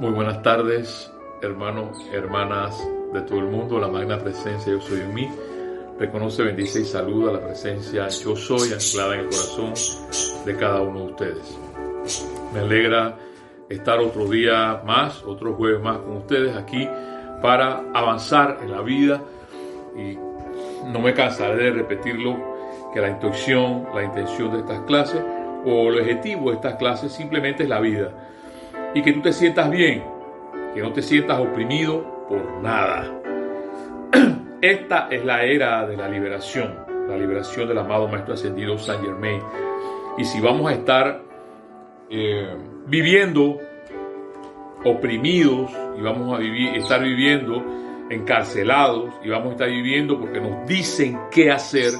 Muy buenas tardes, hermanos, hermanas de todo el mundo. La magna presencia Yo Soy en mí. Reconoce, bendice y saluda la presencia Yo Soy anclada en el corazón de cada uno de ustedes. Me alegra estar otro día más, otro jueves más con ustedes aquí para avanzar en la vida y no me cansaré de repetirlo que la instrucción, la intención de estas clases o el objetivo de estas clases simplemente es la vida y que tú te sientas bien, que no te sientas oprimido por nada. Esta es la era de la liberación, la liberación del amado Maestro Ascendido Saint Germain. Y si vamos a estar eh, viviendo oprimidos y vamos a vivir, estar viviendo encarcelados y vamos a estar viviendo porque nos dicen qué hacer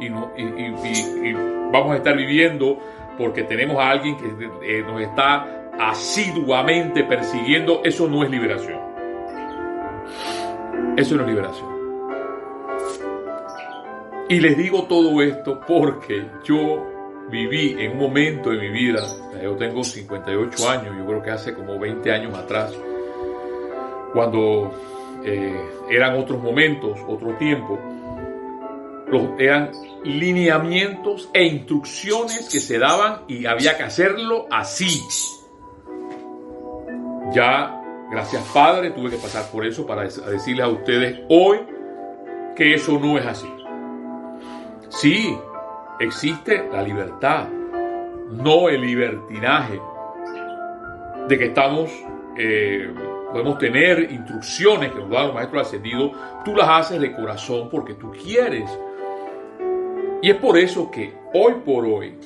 y, y vamos a estar viviendo porque tenemos a alguien que eh, nos está asiduamente persiguiendo, eso no es liberación. Eso no es liberación. Y les digo todo esto porque yo viví en un momento de mi vida, yo tengo 58 años, yo creo que hace como 20 años atrás, cuando eh, eran otros momentos, otro tiempo, eran lineamientos e instrucciones que se daban y había que hacerlo así. Ya, gracias Padre, tuve que pasar por eso para decirles a ustedes hoy que eso no es así. Sí, existe la libertad, no el libertinaje, de que estamos, eh, podemos tener instrucciones que nos dan los maestros ascendidos, tú las haces de corazón porque tú quieres. Y es por eso que hoy por hoy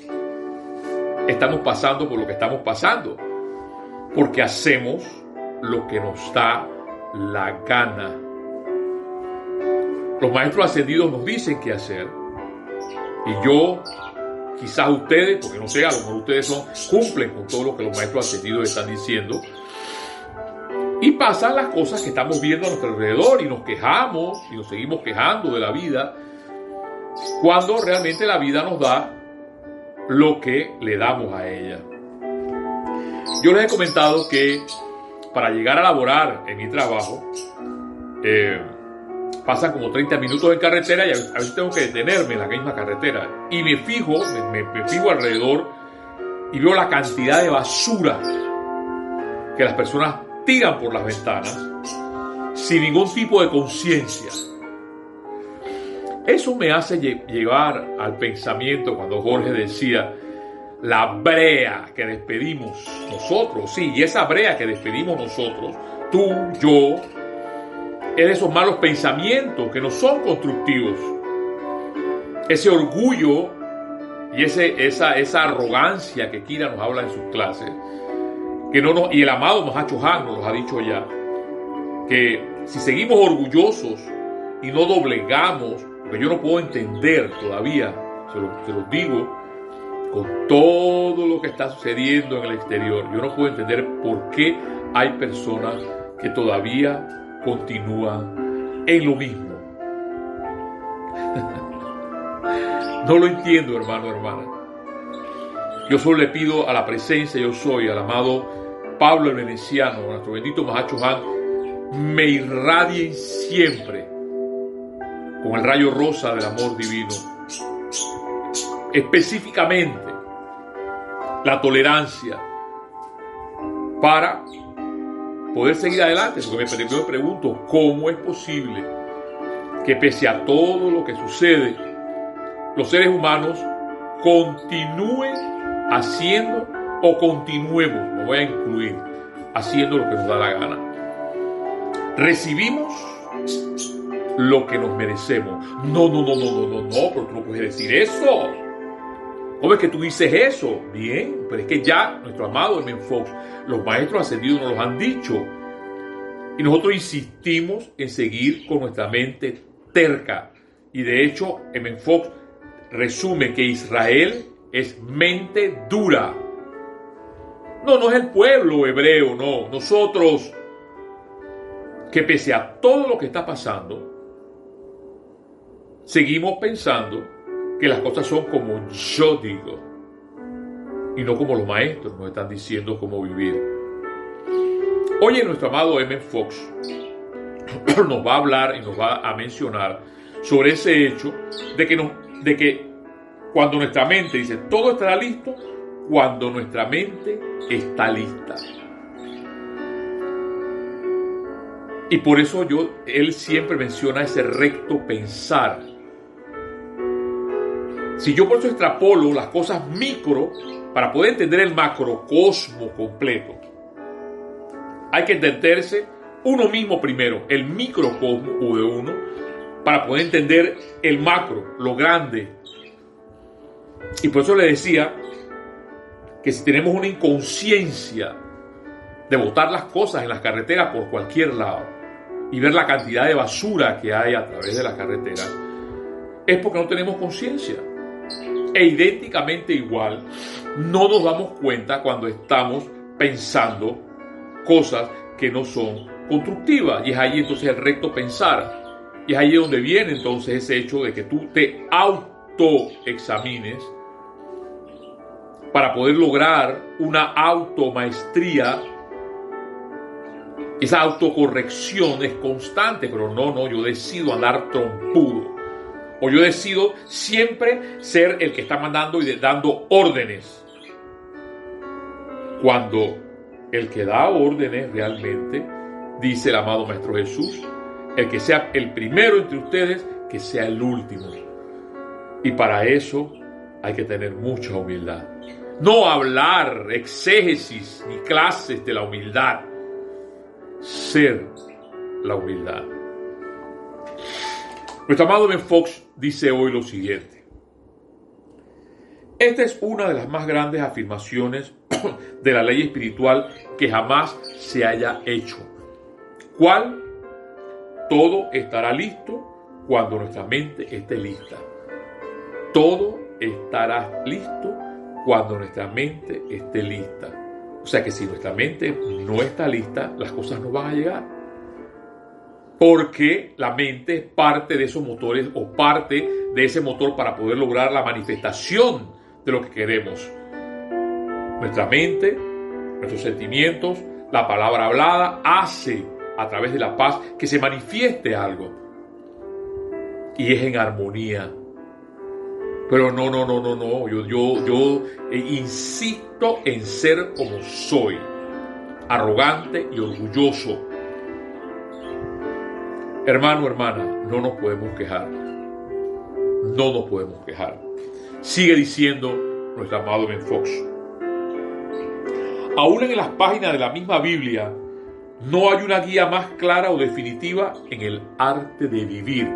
estamos pasando por lo que estamos pasando porque hacemos lo que nos da la gana. Los maestros ascendidos nos dicen qué hacer y yo, quizás ustedes, porque no sé, a lo mejor ustedes son, cumplen con todo lo que los maestros ascendidos están diciendo. Y pasan las cosas que estamos viendo a nuestro alrededor y nos quejamos y nos seguimos quejando de la vida, cuando realmente la vida nos da lo que le damos a ella. Yo les he comentado que para llegar a laborar en mi trabajo, eh, pasan como 30 minutos en carretera y a veces tengo que detenerme en la misma carretera. Y me fijo, me, fijo alrededor y veo la cantidad de basura que las personas tiran por las ventanas sin ningún tipo de conciencia. Eso me hace llevar al pensamiento cuando Jorge decía, la brea que despedimos nosotros, sí, y esa brea que despedimos nosotros, tú, yo, es de esos malos pensamientos que no son constructivos. Ese orgullo y ese, esa, esa arrogancia que Kira nos habla en sus clases, que no nos, y el amado Mahacho Han nos ha dicho ya, que si seguimos orgullosos y no doblegamos, porque yo no puedo entender todavía, se lo, se lo digo, con todo lo que está sucediendo en el exterior, yo no puedo entender por qué hay personas que todavía continúan en lo mismo. no lo entiendo, hermano, hermana. Yo solo le pido a la presencia, yo soy, al amado Pablo el Veneciano, nuestro bendito Mahacho Han, me irradien siempre con el rayo rosa del amor divino específicamente la tolerancia para poder seguir adelante. Porque me, me pregunto, ¿cómo es posible que pese a todo lo que sucede, los seres humanos continúen haciendo o continuemos, lo voy a incluir, haciendo lo que nos da la gana? Recibimos lo que nos merecemos. No, no, no, no, no, no, no, tú no puedes decir eso. ¿Cómo es que tú dices eso? Bien, pero es que ya nuestro amado Hermen Fox, los maestros ascendidos nos lo han dicho. Y nosotros insistimos en seguir con nuestra mente terca. Y de hecho, Hermen Fox resume que Israel es mente dura. No, no es el pueblo hebreo, no. Nosotros, que pese a todo lo que está pasando, seguimos pensando que las cosas son como yo digo y no como los maestros nos están diciendo cómo vivir. Oye, nuestro amado M. Fox nos va a hablar y nos va a mencionar sobre ese hecho de que, de que cuando nuestra mente dice todo estará listo, cuando nuestra mente está lista. Y por eso yo, él siempre menciona ese recto pensar. Si yo por eso extrapolo las cosas micro para poder entender el macrocosmo completo, hay que entenderse uno mismo primero, el microcosmo de uno, para poder entender el macro, lo grande. Y por eso le decía que si tenemos una inconsciencia de botar las cosas en las carreteras por cualquier lado y ver la cantidad de basura que hay a través de las carreteras, es porque no tenemos conciencia. E idénticamente igual, no nos damos cuenta cuando estamos pensando cosas que no son constructivas. Y es ahí entonces el recto pensar. Y es ahí donde viene entonces ese hecho de que tú te autoexamines para poder lograr una automaestría. Esa autocorrección es constante, pero no, no, yo decido andar trompudo. O yo decido siempre ser el que está mandando y dando órdenes. Cuando el que da órdenes realmente, dice el amado Maestro Jesús, el que sea el primero entre ustedes, que sea el último. Y para eso hay que tener mucha humildad. No hablar exégesis ni clases de la humildad. Ser la humildad. Nuestro amado Ben Fox dice hoy lo siguiente. Esta es una de las más grandes afirmaciones de la ley espiritual que jamás se haya hecho. ¿Cuál? Todo estará listo cuando nuestra mente esté lista. Todo estará listo cuando nuestra mente esté lista. O sea que si nuestra mente no está lista, las cosas no van a llegar. Porque la mente es parte de esos motores o parte de ese motor para poder lograr la manifestación de lo que queremos. Nuestra mente, nuestros sentimientos, la palabra hablada hace a través de la paz que se manifieste algo. Y es en armonía. Pero no, no, no, no, no. Yo, yo, yo eh, insisto en ser como soy. Arrogante y orgulloso. Hermano, hermana, no nos podemos quejar. No nos podemos quejar. Sigue diciendo nuestro amado Ben Fox. Aún en las páginas de la misma Biblia, no hay una guía más clara o definitiva en el arte de vivir.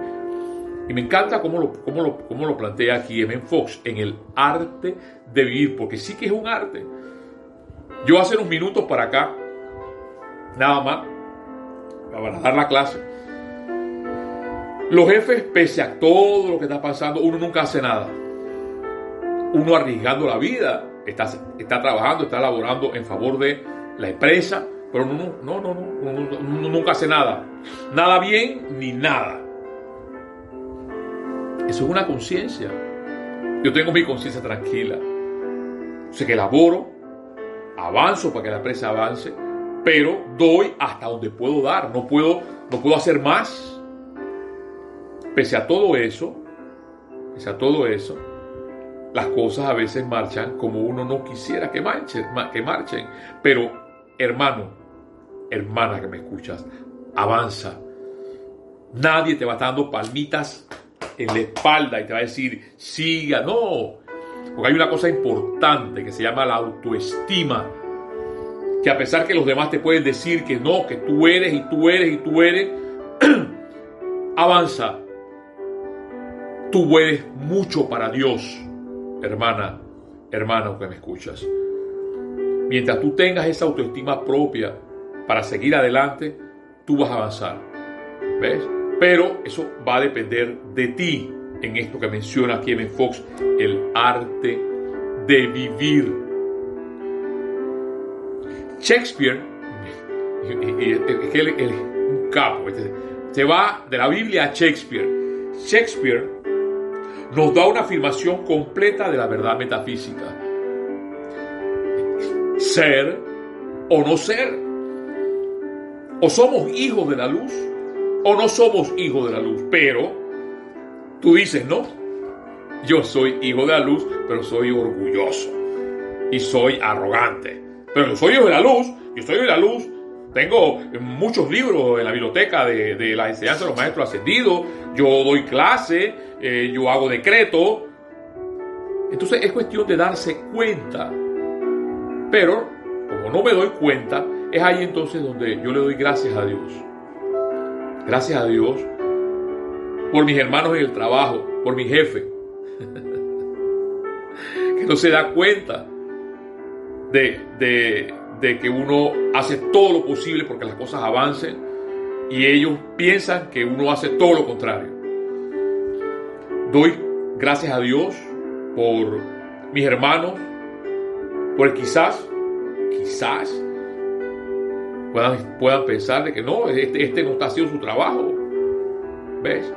Y me encanta cómo lo, cómo lo, cómo lo plantea aquí M. Fox, en el arte de vivir, porque sí que es un arte. Yo hace unos minutos para acá, nada más, para dar la clase. Los jefes, pese a todo lo que está pasando, uno nunca hace nada. Uno arriesgando la vida, está, está trabajando, está laborando en favor de la empresa, pero no, no, no, no, nunca hace nada. Nada bien ni nada. Eso es una conciencia. Yo tengo mi conciencia tranquila. Sé que laboro, avanzo para que la empresa avance, pero doy hasta donde puedo dar. No puedo, no puedo hacer más. Pese a todo eso, pese a todo eso, las cosas a veces marchan como uno no quisiera que marchen, que marchen. Pero, hermano, hermana que me escuchas, avanza. Nadie te va dando palmitas en la espalda y te va a decir, siga. No, porque hay una cosa importante que se llama la autoestima. Que a pesar que los demás te pueden decir que no, que tú eres y tú eres y tú eres, avanza. Tú eres mucho para Dios, hermana, hermano que me escuchas. Mientras tú tengas esa autoestima propia, para seguir adelante, tú vas a avanzar. ¿Ves? Pero eso va a depender de ti en esto que menciona Kevin Fox, el arte de vivir. Shakespeare, es que él, un capo, se va de la Biblia a Shakespeare. Shakespeare nos da una afirmación completa de la verdad metafísica. Ser o no ser. O somos hijos de la luz o no somos hijos de la luz. Pero tú dices, no, yo soy hijo de la luz, pero soy orgulloso y soy arrogante. Pero yo soy hijo de la luz, yo soy de la luz. Tengo muchos libros en la biblioteca de, la enseñanza de los maestros ascendidos. Yo doy clase, eh, yo hago decreto. Entonces es cuestión de darse cuenta. Pero como no me doy cuenta, es ahí entonces donde yo le doy gracias a Dios. Gracias a Dios por mis hermanos en el trabajo, por mi jefe, que no se da cuenta de, de que uno hace todo lo posible porque las cosas avancen y ellos piensan que uno hace todo lo contrario. Doy gracias a Dios por mis hermanos, por quizás, quizás puedan, puedan pensar de que no, este, este no está haciendo su trabajo. ¿Ves?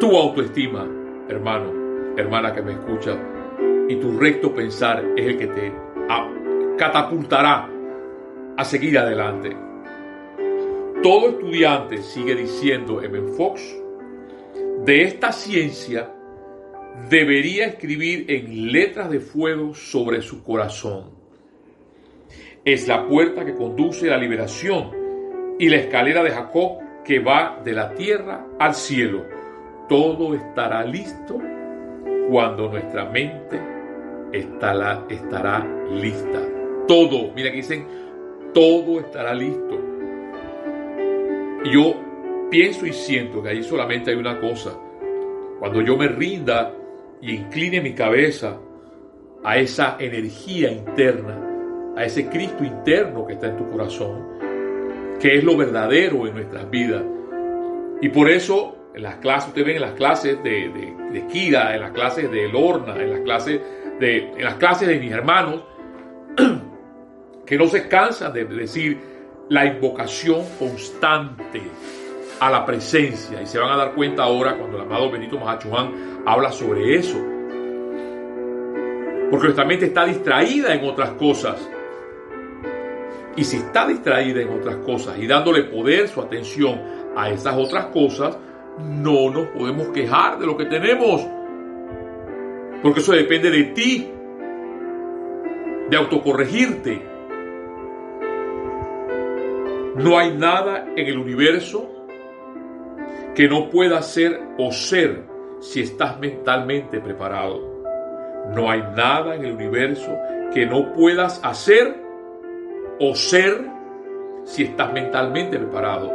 Tu autoestima, hermano, hermana que me escucha, y tu recto pensar es el que te catapultará a seguir adelante. Todo estudiante, sigue diciendo M. Fox, de esta ciencia debería escribir en letras de fuego sobre su corazón. Es la puerta que conduce a la liberación y la escalera de Jacob que va de la tierra al cielo. Todo estará listo cuando nuestra mente estará, estará lista. Todo, mira que dicen, todo estará listo. Y yo pienso y siento que ahí solamente hay una cosa. Cuando yo me rinda y incline mi cabeza a esa energía interna, a ese Cristo interno que está en tu corazón, que es lo verdadero en nuestras vidas. Y por eso en las clases, ustedes ven en las clases de, de, de Kira, en las clases de Lorna, en las clases de, en las clases de mis hermanos, que no se cansan de decir la invocación constante a la presencia. Y se van a dar cuenta ahora cuando el amado Benito Mahachuan habla sobre eso. Porque nuestra mente está distraída en otras cosas. Y si está distraída en otras cosas y dándole poder, su atención a esas otras cosas, no nos podemos quejar de lo que tenemos. Porque eso depende de ti, de autocorregirte. No hay nada en el universo que no pueda ser o ser si estás mentalmente preparado. No hay nada en el universo que no puedas hacer o ser si estás mentalmente preparado.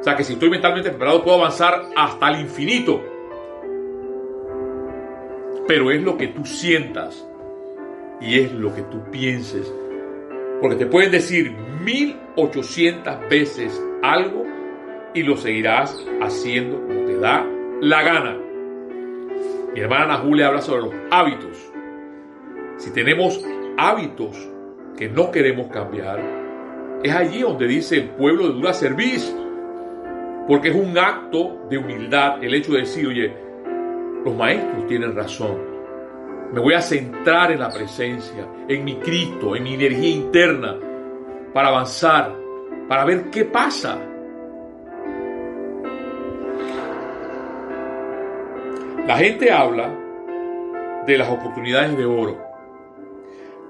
O sea que si estoy mentalmente preparado puedo avanzar hasta el infinito. Pero es lo que tú sientas y es lo que tú pienses. Porque te pueden decir 1800 veces algo y lo seguirás haciendo como te da la gana. Mi hermana Julia habla sobre los hábitos. Si tenemos hábitos que no queremos cambiar, es allí donde dice el pueblo de dura serviz. Porque es un acto de humildad el hecho de decir, oye, los maestros tienen razón. Me voy a centrar en la presencia, en mi Cristo, en mi energía interna, para avanzar, para ver qué pasa. La gente habla de las oportunidades de oro,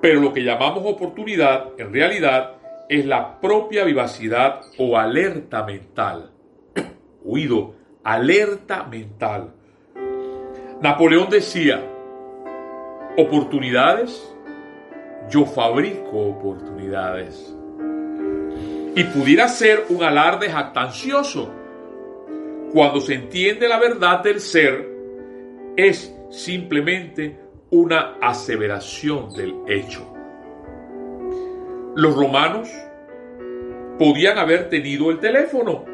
pero lo que llamamos oportunidad en realidad es la propia vivacidad o alerta mental. Oído, alerta mental. Napoleón decía, oportunidades, yo fabrico oportunidades. Y pudiera ser un alarde jactancioso cuando se entiende la verdad del ser es simplemente una aseveración del hecho. Los romanos podían haber tenido el teléfono.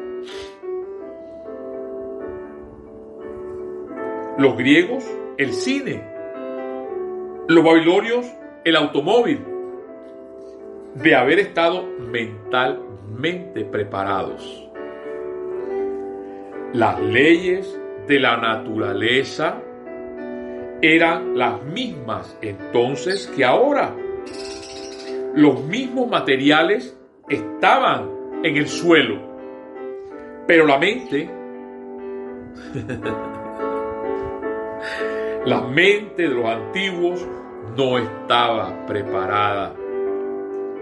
Los griegos, el cine. Los babilonios, el automóvil. De haber estado mentalmente preparados. Las leyes de la naturaleza eran las mismas entonces que ahora. los mismos materiales estaban en el suelo, pero la mente, la mente de los antiguos no estaba preparada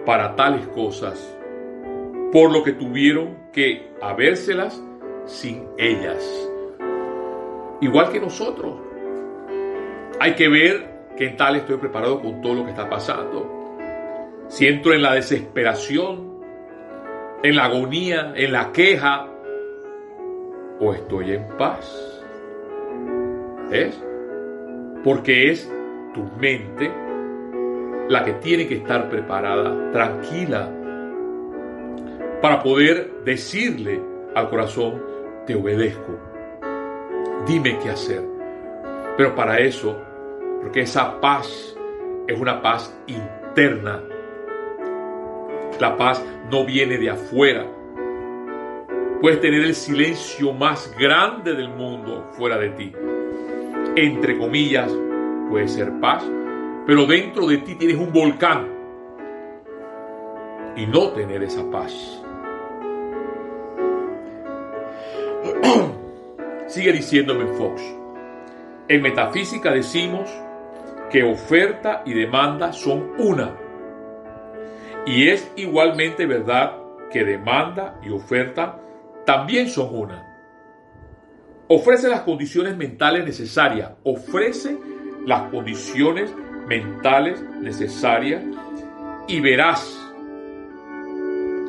para tales cosas, por lo que tuvieron que habérselas sin ellas. Igual que nosotros. Hay que ver qué tal estoy preparado con todo lo que está pasando. Si entro en la desesperación, en la agonía, en la queja, o estoy en paz. ¿Es? Porque es tu mente la que tiene que estar preparada, tranquila, para poder decirle al corazón, te obedezco, dime qué hacer. Pero para eso, porque esa paz es una paz interna. La paz no viene de afuera. Puedes tener el silencio más grande del mundo fuera de ti. Entre comillas, puede ser paz, pero dentro de ti tienes un volcán y no tener esa paz. Sigue diciéndome Fox. En metafísica decimos que oferta y demanda son una. Y es igualmente verdad que demanda y oferta también son una. Ofrece las condiciones mentales necesarias, ofrece las condiciones mentales necesarias y verás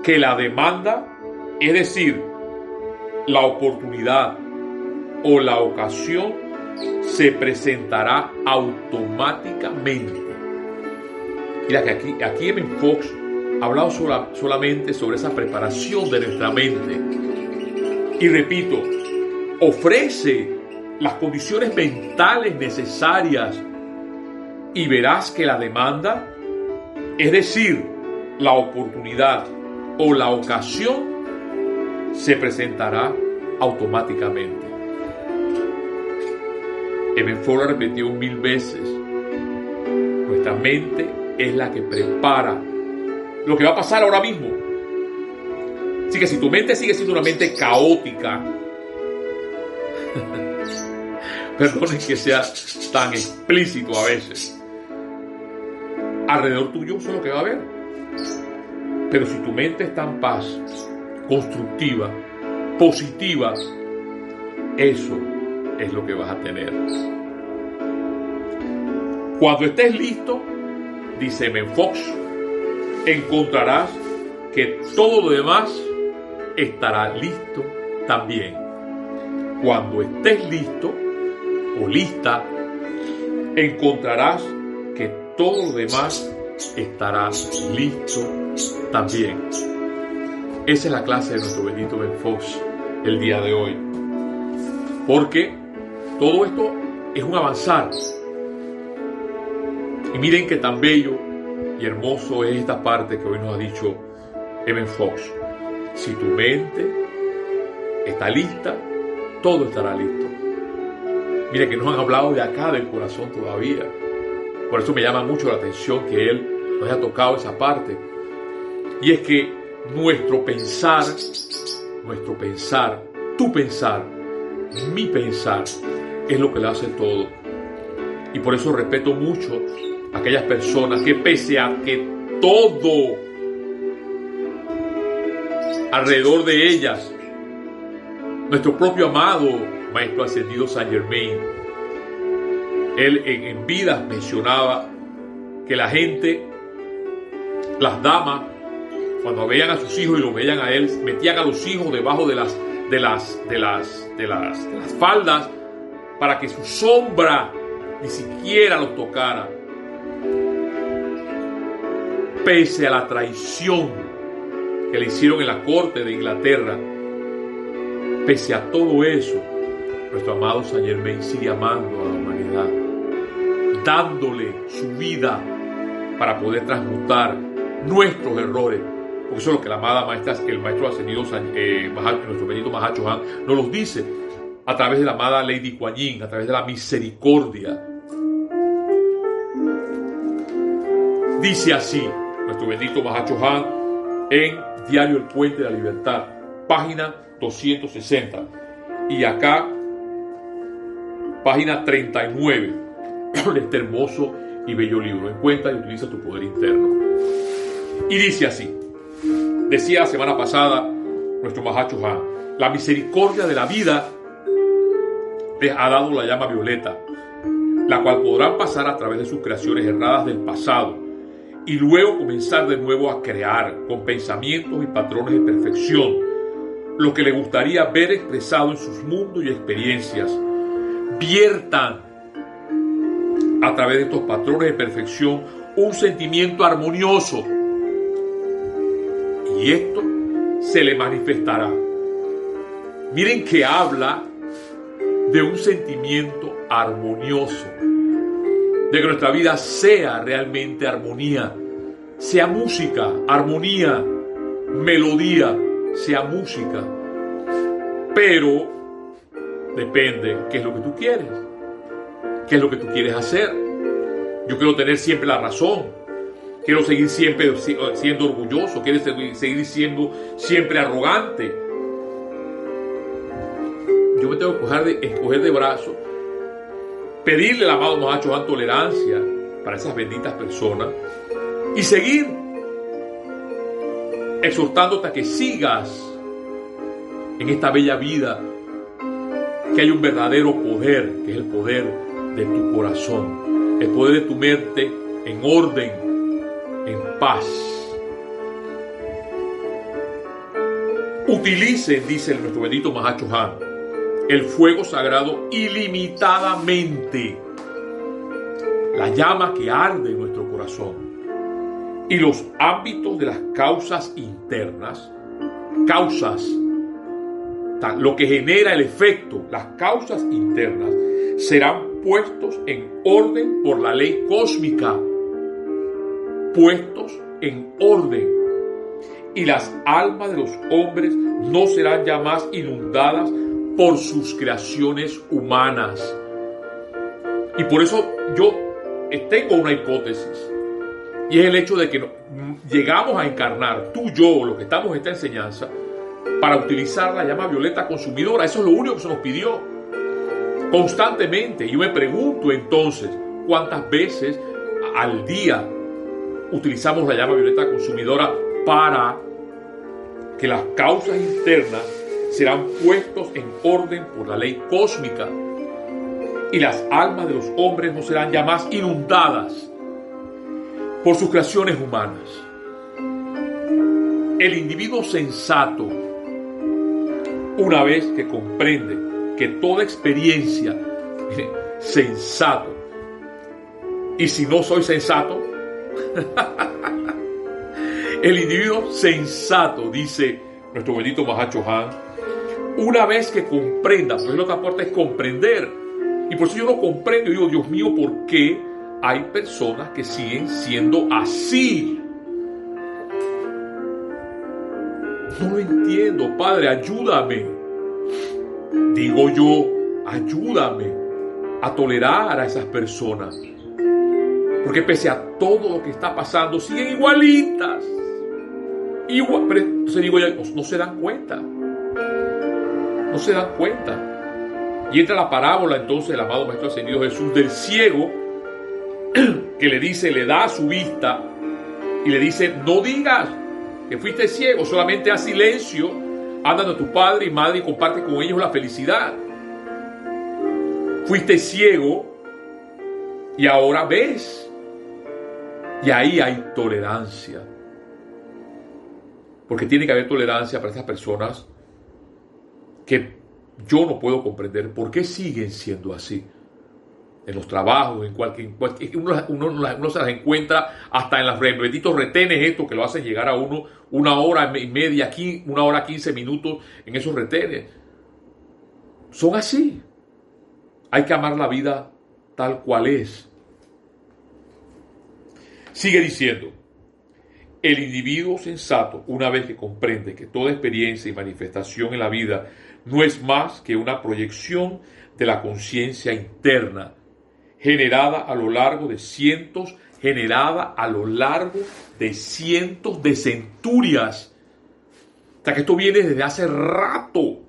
que la demanda, es decir, la oportunidad o la ocasión, se presentará automáticamente. Mira que aquí, aquí en Fox ha hablado solamente sobre esa preparación de nuestra mente. Y repito, ofrece las condiciones mentales necesarias y verás que la demanda, es decir, la oportunidad o la ocasión, se presentará automáticamente. Ebenforo repetió mil veces, nuestra mente es la que prepara lo que va a pasar ahora mismo. Así que si tu mente sigue siendo una mente caótica, perdonen que sea tan explícito a veces, alrededor tuyo eso es lo que va a haber. Pero si tu mente está en paz, constructiva, positiva, eso es lo que vas a tener. Cuando estés listo, dice Menfox, encontrarás que todo lo demás estará listo también. Cuando estés listo o lista, encontrarás todo lo demás estará listo también. Esa es la clase de nuestro bendito Ben Fox el día de hoy. Porque todo esto es un avanzar. Y miren que tan bello y hermoso es esta parte que hoy nos ha dicho Evan Fox. Si tu mente está lista, todo estará listo. Mire que nos han hablado de acá del corazón todavía. Por eso me llama mucho la atención que él nos haya tocado esa parte. Y es que nuestro pensar, nuestro pensar, tu pensar, mi pensar, es lo que le hace todo. Y por eso respeto mucho aquellas personas que pese a que todo alrededor de ellas, nuestro propio amado Maestro Ascendido San Germain, él en, en vida mencionaba que la gente, las damas, cuando veían a sus hijos y los veían a él, metían a los hijos debajo de las, de las, de las, de las, de las faldas para que su sombra ni siquiera los tocara. Pese a la traición que le hicieron en la corte de Inglaterra, pese a todo eso, nuestro amado San Germain sigue amando a la humanidad, dándole su vida para poder transmutar nuestros errores. Porque eso es lo que la amada maestra, el maestro ascendido, eh, nuestro bendito Mahacho Han, nos los dice a través de la amada Lady Kuan Yin, a través de la misericordia. Dice así, nuestro bendito Mahacho Han, en Diario El Puente de la Libertad, página 260. Y acá, página 39, este hermoso y bello libro. Encuentra y utiliza tu poder interno. Y dice así, decía la semana pasada nuestro Mahacho Han, la misericordia de la vida les ha dado la llama violeta, la cual podrán pasar a través de sus creaciones erradas del pasado y luego comenzar de nuevo a crear con pensamientos y patrones de perfección lo que le gustaría ver expresado en sus mundos y experiencias. Viertan a través de estos patrones de perfección un sentimiento armonioso y esto se le manifestará. Miren que habla de un sentimiento armonioso, de que nuestra vida sea realmente armonía, sea música, armonía, melodía, sea música. Pero depende qué es lo que tú quieres, qué es lo que tú quieres hacer. Yo quiero tener siempre la razón, quiero seguir siempre siendo orgulloso, quiero seguir siendo siempre arrogante. Yo me tengo que escoger de, brazo, pedirle al amado Mahacho tolerancia para esas benditas personas y seguir exhortándote a que sigas en esta bella vida, que hay un verdadero poder, que es el poder de tu corazón, el poder de tu mente en orden, en paz. Utilicen, dice nuestro bendito Mahacho Han, el fuego sagrado ilimitadamente, la llama que arde en nuestro corazón. Y los ámbitos de las causas internas, causas, lo que genera el efecto, las causas internas, serán puestos en orden por la ley cósmica, puestos en orden. Y las almas de los hombres no serán ya más inundadas por sus creaciones humanas. Y por eso yo tengo una hipótesis y es el hecho de que llegamos a encarnar, tú, yo, los que estamos en esta enseñanza, para utilizar la llama violeta consumidora. Eso es lo único que se nos pidió constantemente. Yo me pregunto entonces, ¿cuántas veces al día utilizamos la llama violeta consumidora para que las causas internas serán puestos en orden por la ley cósmica y las almas de los hombres no serán ya más inundadas por sus creaciones humanas. El individuo sensato, una vez que comprende que toda experiencia, sensato, y si no soy sensato, el individuo sensato, dice nuestro bendito Mahacho Han, una vez que comprenda, porque lo que aporta es comprender, y por eso yo no comprendo, digo, Dios mío, ¿por qué? hay personas que siguen siendo así. No lo entiendo, Padre, ayúdame. Digo yo, ayúdame a tolerar a esas personas. Porque pese a todo lo que está pasando, siguen igualitas. Igual, pero entonces digo ya, no se dan cuenta. No se dan cuenta. Y entra la parábola entonces el amado Maestro Ascendido Jesús del ciego que le dice, le da su vista y le dice, no digas que fuiste ciego, solamente haz silencio, anda a tu padre y madre y comparte con ellos la felicidad. Fuiste ciego y ahora ves. Y ahí hay tolerancia. Porque tiene que haber tolerancia para estas personas que yo no puedo comprender por qué siguen siendo así en los trabajos, en cualquier. Uno, uno, se las encuentra hasta en los benditos retenes, estos que lo hacen llegar a uno una hora y media, aquí, una hora quince minutos en esos retenes. Son así. Hay que amar la vida tal cual es. Sigue diciendo, el individuo sensato, una vez que comprende que toda experiencia y manifestación en la vida no es más que una proyección de la conciencia interna, generada a lo largo de cientos, generada a lo largo de cientos de centurias. O sea que esto viene desde hace rato.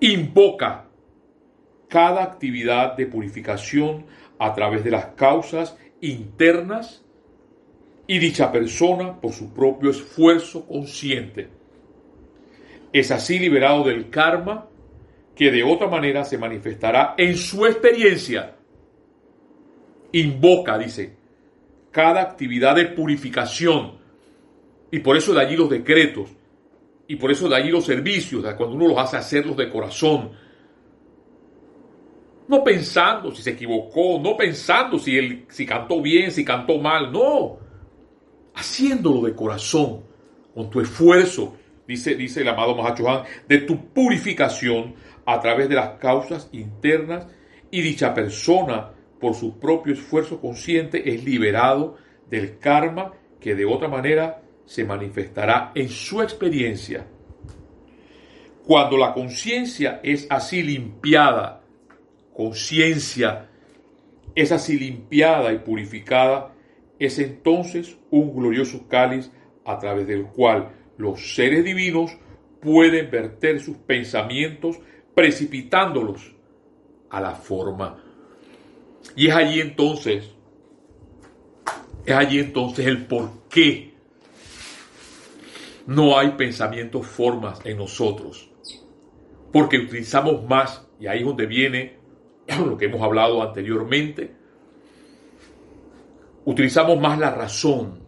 Invoca cada actividad de purificación a través de las causas internas y dicha persona por su propio esfuerzo consciente. Es así liberado del karma que de otra manera se manifestará en su experiencia. Invoca, dice, cada actividad de purificación. Y por eso de allí los decretos. Y por eso de allí los servicios, cuando uno los hace hacerlos de corazón. No pensando si se equivocó, no pensando si, él, si cantó bien, si cantó mal, no. Haciéndolo de corazón, con tu esfuerzo, dice, dice el amado Mahachohan, de tu purificación a través de las causas internas y dicha persona, por su propio esfuerzo consciente, es liberado del karma que de otra manera se manifestará en su experiencia. Cuando la conciencia es así limpiada, conciencia es así limpiada y purificada, es entonces un glorioso cáliz a través del cual los seres divinos pueden verter sus pensamientos precipitándolos a la forma. Y es allí entonces, es allí entonces el por qué no hay pensamientos formas en nosotros. Porque utilizamos más, y ahí es donde viene lo que hemos hablado anteriormente, utilizamos más la razón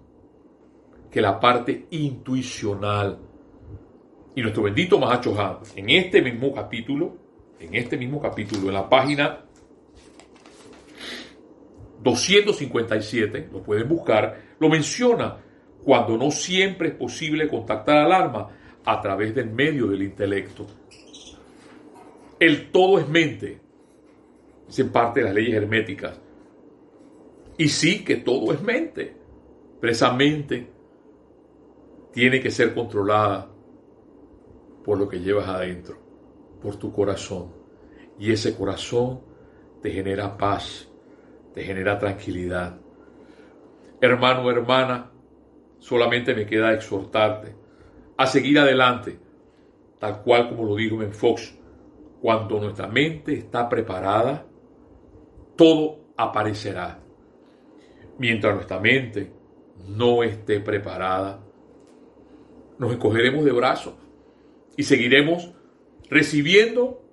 que la parte intuicional y nuestro bendito Mahacho en este mismo capítulo, en este mismo capítulo, en la página 257, lo pueden buscar, lo menciona cuando no siempre es posible contactar al alma a través del medio del intelecto. El todo es mente, es parte de las leyes herméticas. Y sí que todo es mente, pero esa mente tiene que ser controlada por lo que llevas adentro, por tu corazón. Y ese corazón te genera paz, te genera tranquilidad. Hermano, hermana, solamente me queda exhortarte a seguir adelante, tal cual como lo dijo en Fox. Cuando nuestra mente está preparada, todo aparecerá. Mientras nuestra mente no esté preparada, nos encogeremos de brazos y seguiremos recibiendo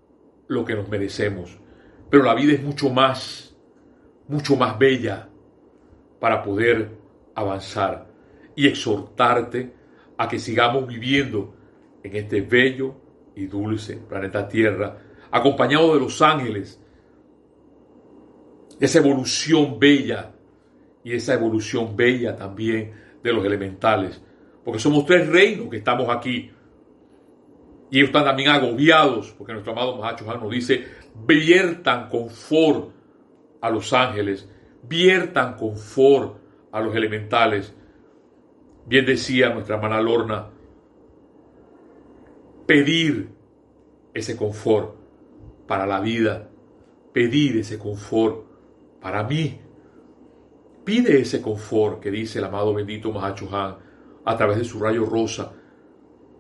lo que nos merecemos. Pero la vida es mucho más, mucho más bella para poder avanzar y exhortarte a que sigamos viviendo en este bello y dulce planeta Tierra, acompañado de los ángeles, esa evolución bella y esa evolución bella también de los elementales, porque somos tres reinos que estamos aquí y ellos están también agobiados, porque nuestro amado Mahacho nos dice, viertan confort a los ángeles, viertan confort a los elementales. Bien decía nuestra hermana Lorna, pedir ese confort para la vida, pedir ese confort para mí. Pide ese confort que dice el amado bendito Mahacho a través de su rayo rosa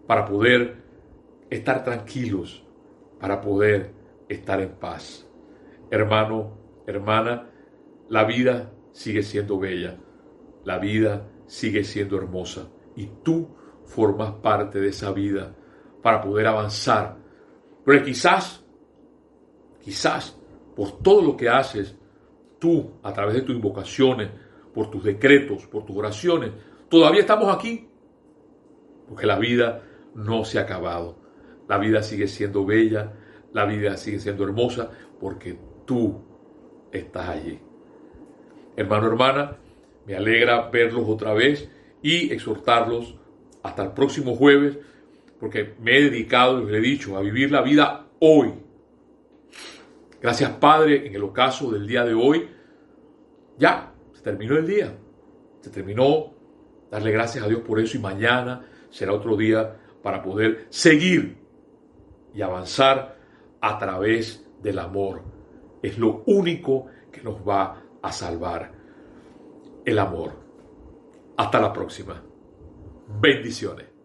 para poder estar tranquilos, para poder estar en paz. Hermano, hermana, la vida sigue siendo bella, la vida sigue siendo hermosa y tú formas parte de esa vida para poder avanzar. Pero quizás, quizás, por todo lo que haces, tú, a través de tus invocaciones, por tus decretos, por tus oraciones, todavía estamos aquí, porque la vida no se ha acabado. La vida sigue siendo bella, la vida sigue siendo hermosa porque tú estás allí. Hermano, hermana, me alegra verlos otra vez y exhortarlos hasta el próximo jueves porque me he dedicado, les he dicho, a vivir la vida hoy. Gracias Padre, en el ocaso del día de hoy, ya, se terminó el día, se terminó, darle gracias a Dios por eso y mañana será otro día para poder seguir y avanzar a través del amor. es lo único que nos va a salvar. El amor. Hasta la próxima. Bendiciones.